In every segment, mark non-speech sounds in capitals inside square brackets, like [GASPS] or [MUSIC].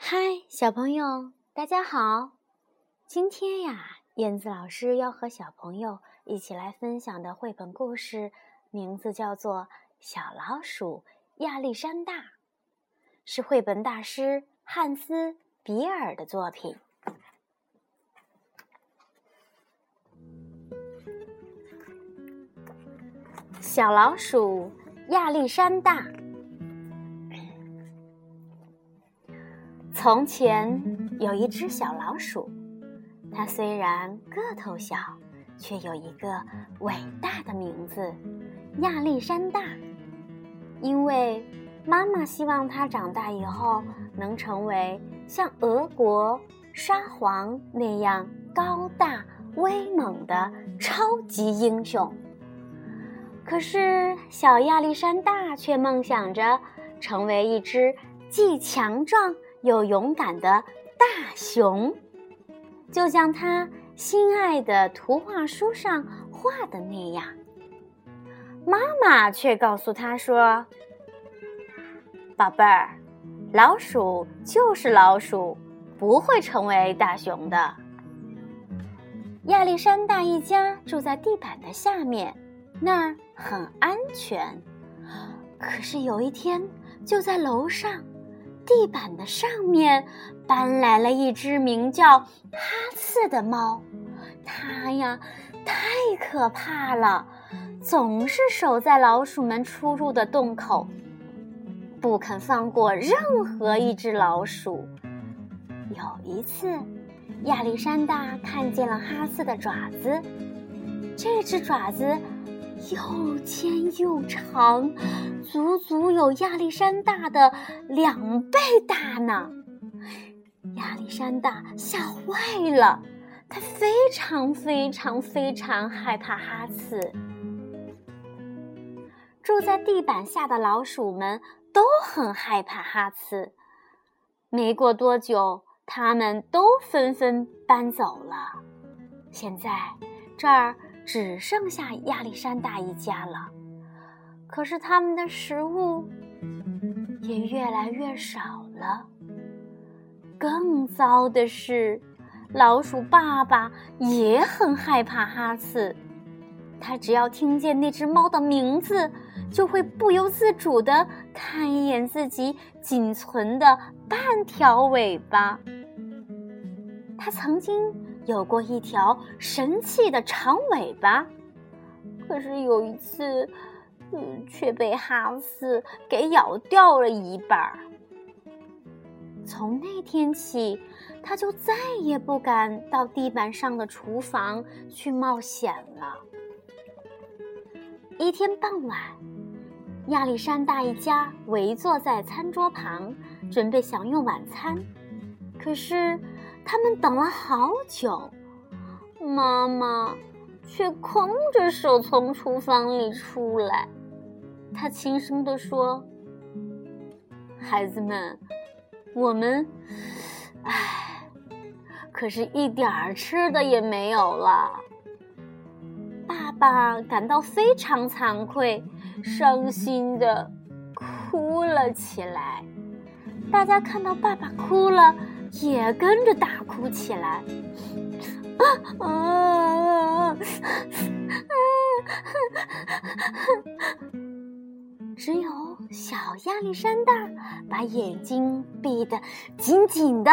嗨，小朋友，大家好！今天呀，燕子老师要和小朋友一起来分享的绘本故事，名字叫做《小老鼠亚历山大》，是绘本大师汉斯·比尔的作品。小老鼠亚历山大。从前有一只小老鼠，它虽然个头小，却有一个伟大的名字——亚历山大。因为妈妈希望它长大以后能成为像俄国沙皇那样高大威猛的超级英雄。可是，小亚历山大却梦想着成为一只既强壮。又勇敢的大熊，就像他心爱的图画书上画的那样。妈妈却告诉他说：“宝贝儿，老鼠就是老鼠，不会成为大熊的。”亚历山大一家住在地板的下面，那儿很安全。可是有一天，就在楼上。地板的上面搬来了一只名叫哈刺的猫，它呀太可怕了，总是守在老鼠们出入的洞口，不肯放过任何一只老鼠。有一次，亚历山大看见了哈刺的爪子，这只爪子。又尖又长，足足有亚历山大的两倍大呢。亚历山大吓坏了，他非常非常非常害怕哈刺。住在地板下的老鼠们都很害怕哈刺。没过多久，他们都纷纷搬走了。现在这儿。只剩下亚历山大一家了，可是他们的食物也越来越少了。更糟的是，老鼠爸爸也很害怕哈刺，他只要听见那只猫的名字，就会不由自主地看一眼自己仅存的半条尾巴。他曾经。有过一条神气的长尾巴，可是有一次，嗯，却被哈斯给咬掉了一半儿。从那天起，他就再也不敢到地板上的厨房去冒险了。一天傍晚，亚历山大一家围坐在餐桌旁，准备享用晚餐，可是。他们等了好久，妈妈却空着手从厨房里出来。她轻声地说：“孩子们，我们，唉，可是一点儿吃的也没有了。”爸爸感到非常惭愧，伤心的哭了起来。大家看到爸爸哭了。也跟着大哭起来，啊啊啊啊！只有小亚历山大把眼睛闭得紧紧的，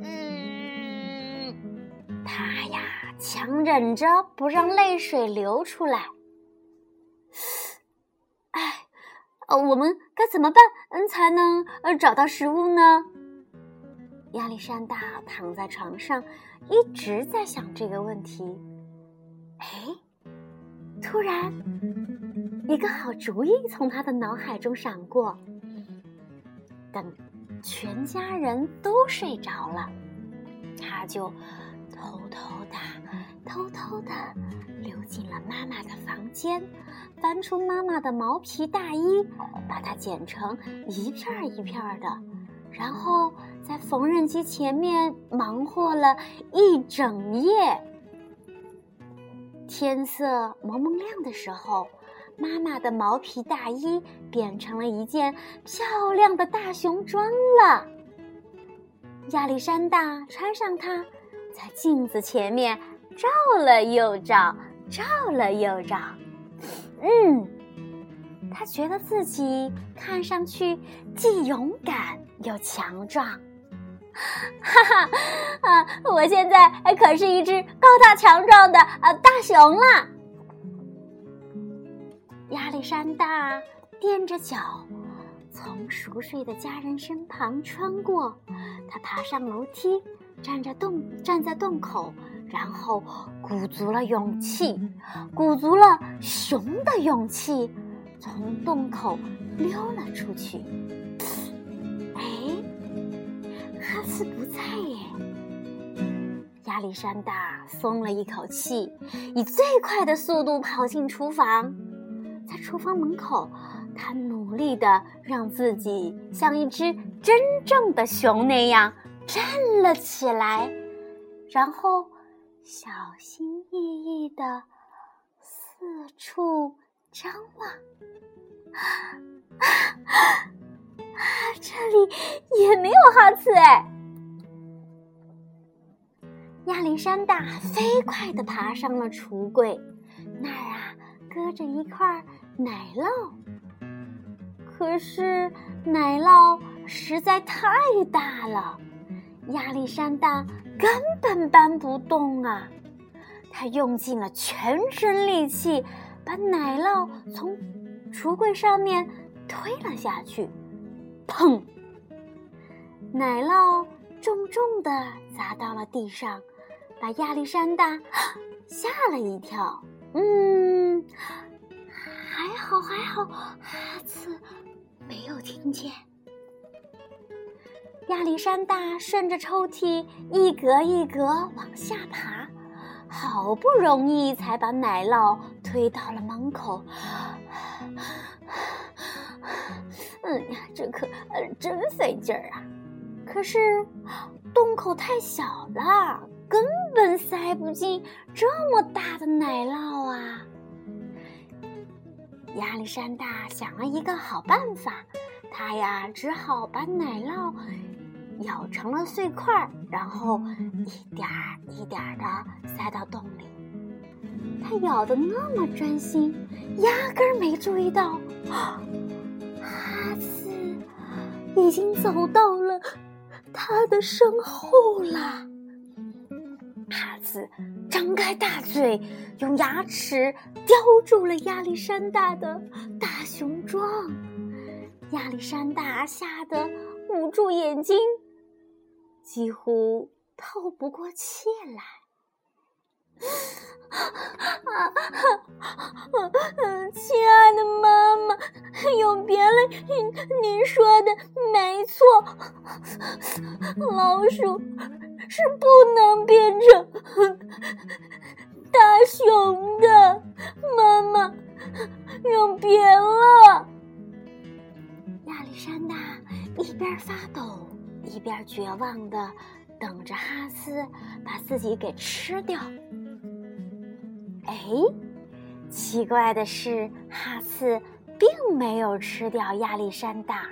嗯，他呀强忍着不让泪水流出来。哎，呃，我们该怎么办，嗯，才能呃找到食物呢？亚历山大躺在床上，一直在想这个问题。哎，突然，一个好主意从他的脑海中闪过。等全家人都睡着了，他就偷偷的、偷偷的溜进了妈妈的房间，翻出妈妈的毛皮大衣，把它剪成一片一片的。然后在缝纫机前面忙活了一整夜。天色蒙蒙亮的时候，妈妈的毛皮大衣变成了一件漂亮的大熊装了。亚历山大穿上它，在镜子前面照了又照，照了又照。嗯，他觉得自己看上去既勇敢又强壮。哈哈，啊！我现在可是一只高大强壮的呃大熊了。亚历山大踮着脚。从熟睡的家人身旁穿过，他爬上楼梯，站在洞站在洞口，然后鼓足了勇气，鼓足了熊的勇气，从洞口溜了出去。耶！亚历山大松了一口气，以最快的速度跑进厨房，在厨房门口。他努力的让自己像一只真正的熊那样站了起来，然后小心翼翼的四处张望。啊，[LAUGHS] 这里也没有哈茨哎！亚历山大飞快的爬上了橱柜，那儿啊搁着一块奶酪。可是奶酪实在太大了，亚历山大根本搬不动啊！他用尽了全身力气，把奶酪从橱柜上面推了下去，砰！奶酪重重的砸到了地上，把亚历山大吓了一跳。嗯，还好还好，哈茨。没有听见。亚历山大顺着抽屉一格一格往下爬，好不容易才把奶酪推到了门口。嗯呀，这可呃真费劲儿啊！可是洞口太小了，根本塞不进这么大的奶酪啊！亚历山大想了一个好办法，他呀只好把奶酪咬成了碎块，然后一点一点儿的塞到洞里。他咬的那么专心，压根儿没注意到，哈斯已经走到了他的身后了。哈子张开大嘴，用牙齿叼住了亚历山大的大熊装。亚历山大吓得捂住眼睛，几乎透不过气来。啊 [GASPS] 亲爱的妈妈，有别了，您说的没错，老鼠。是不能变成大熊的，妈妈，永别了。亚历山大一边发抖，一边绝望的等着哈斯把自己给吃掉。哎，奇怪的是，哈斯并没有吃掉亚历山大，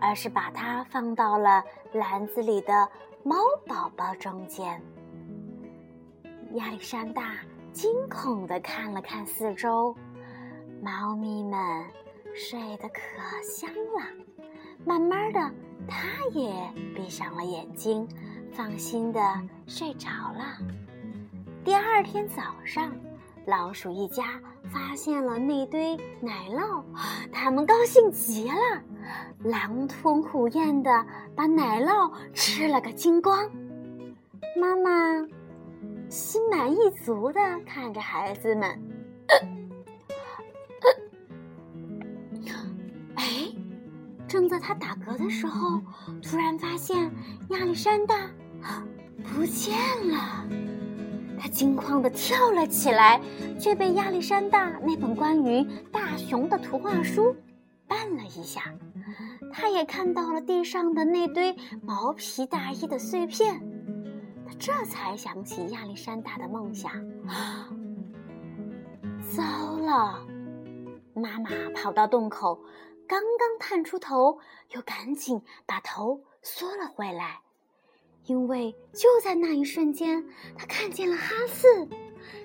而是把它放到了篮子里的。猫宝宝中间，亚历山大惊恐地看了看四周，猫咪们睡得可香了。慢慢的，他也闭上了眼睛，放心的睡着了。第二天早上，老鼠一家发现了那堆奶酪，[GASPS] 他们高兴极了。狼吞虎咽的把奶酪吃了个精光，妈妈心满意足的看着孩子们。哎，正在他打嗝的时候，突然发现亚历山大不见了，他惊慌的跳了起来，却被亚历山大那本关于大熊的图画书绊了一下。他也看到了地上的那堆毛皮大衣的碎片，他这才想起亚历山大的梦想啊。糟了！妈妈跑到洞口，刚刚探出头，又赶紧把头缩了回来。因为就在那一瞬间，他看见了哈斯，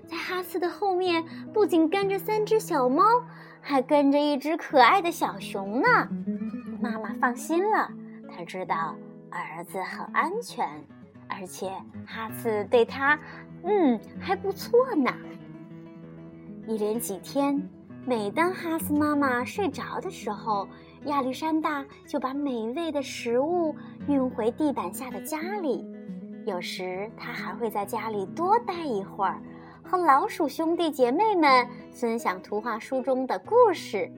在哈斯的后面不仅跟着三只小猫，还跟着一只可爱的小熊呢。妈妈放心了，她知道儿子很安全，而且哈斯对他，嗯，还不错呢。一连几天，每当哈斯妈妈睡着的时候，亚历山大就把美味的食物运回地板下的家里。有时他还会在家里多待一会儿，和老鼠兄弟姐妹们分享图画书中的故事。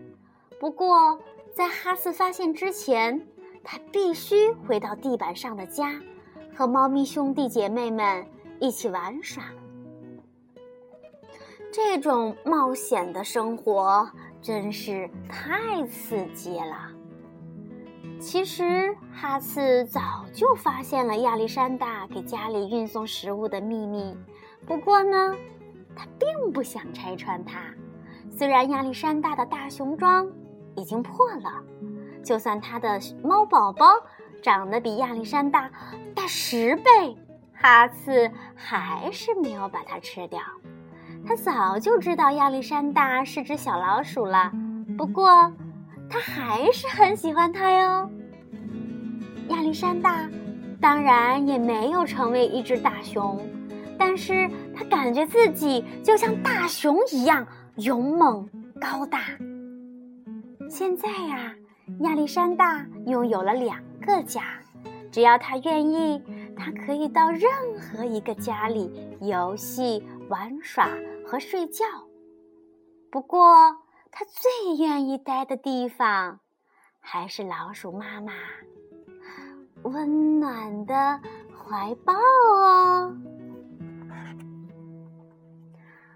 不过，在哈斯发现之前，他必须回到地板上的家，和猫咪兄弟姐妹们一起玩耍。这种冒险的生活真是太刺激了。其实哈斯早就发现了亚历山大给家里运送食物的秘密，不过呢，他并不想拆穿它。虽然亚历山大的大熊装已经破了，就算他的猫宝宝长得比亚历山大大十倍，哈茨还是没有把它吃掉。他早就知道亚历山大是只小老鼠了，不过他还是很喜欢它哟。亚历山大当然也没有成为一只大熊，但是他感觉自己就像大熊一样勇猛高大。现在呀，亚历山大拥有了两个家，只要他愿意，他可以到任何一个家里游戏、玩耍。和睡觉，不过他最愿意待的地方，还是老鼠妈妈温暖的怀抱哦。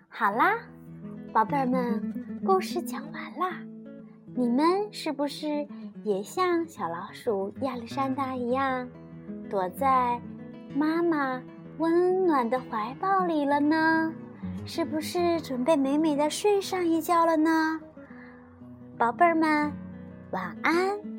好啦，宝贝儿们，故事讲完啦，你们是不是也像小老鼠亚历山大一样，躲在妈妈温暖的怀抱里了呢？是不是准备美美的睡上一觉了呢，宝贝儿们，晚安。